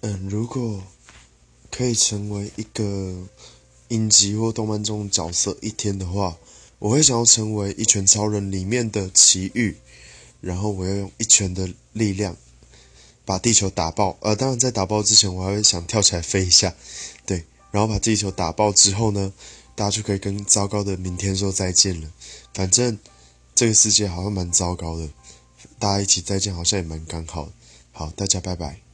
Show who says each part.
Speaker 1: 嗯，如果可以成为一个影集或动漫中角色一天的话，我会想要成为《一拳超人》里面的奇遇，然后我要用一拳的力量把地球打爆。呃，当然在打爆之前，我还会想跳起来飞一下，对，然后把地球打爆之后呢，大家就可以跟糟糕的明天说再见了。反正这个世界好像蛮糟糕的，大家一起再见好像也蛮刚好。好，大家拜拜。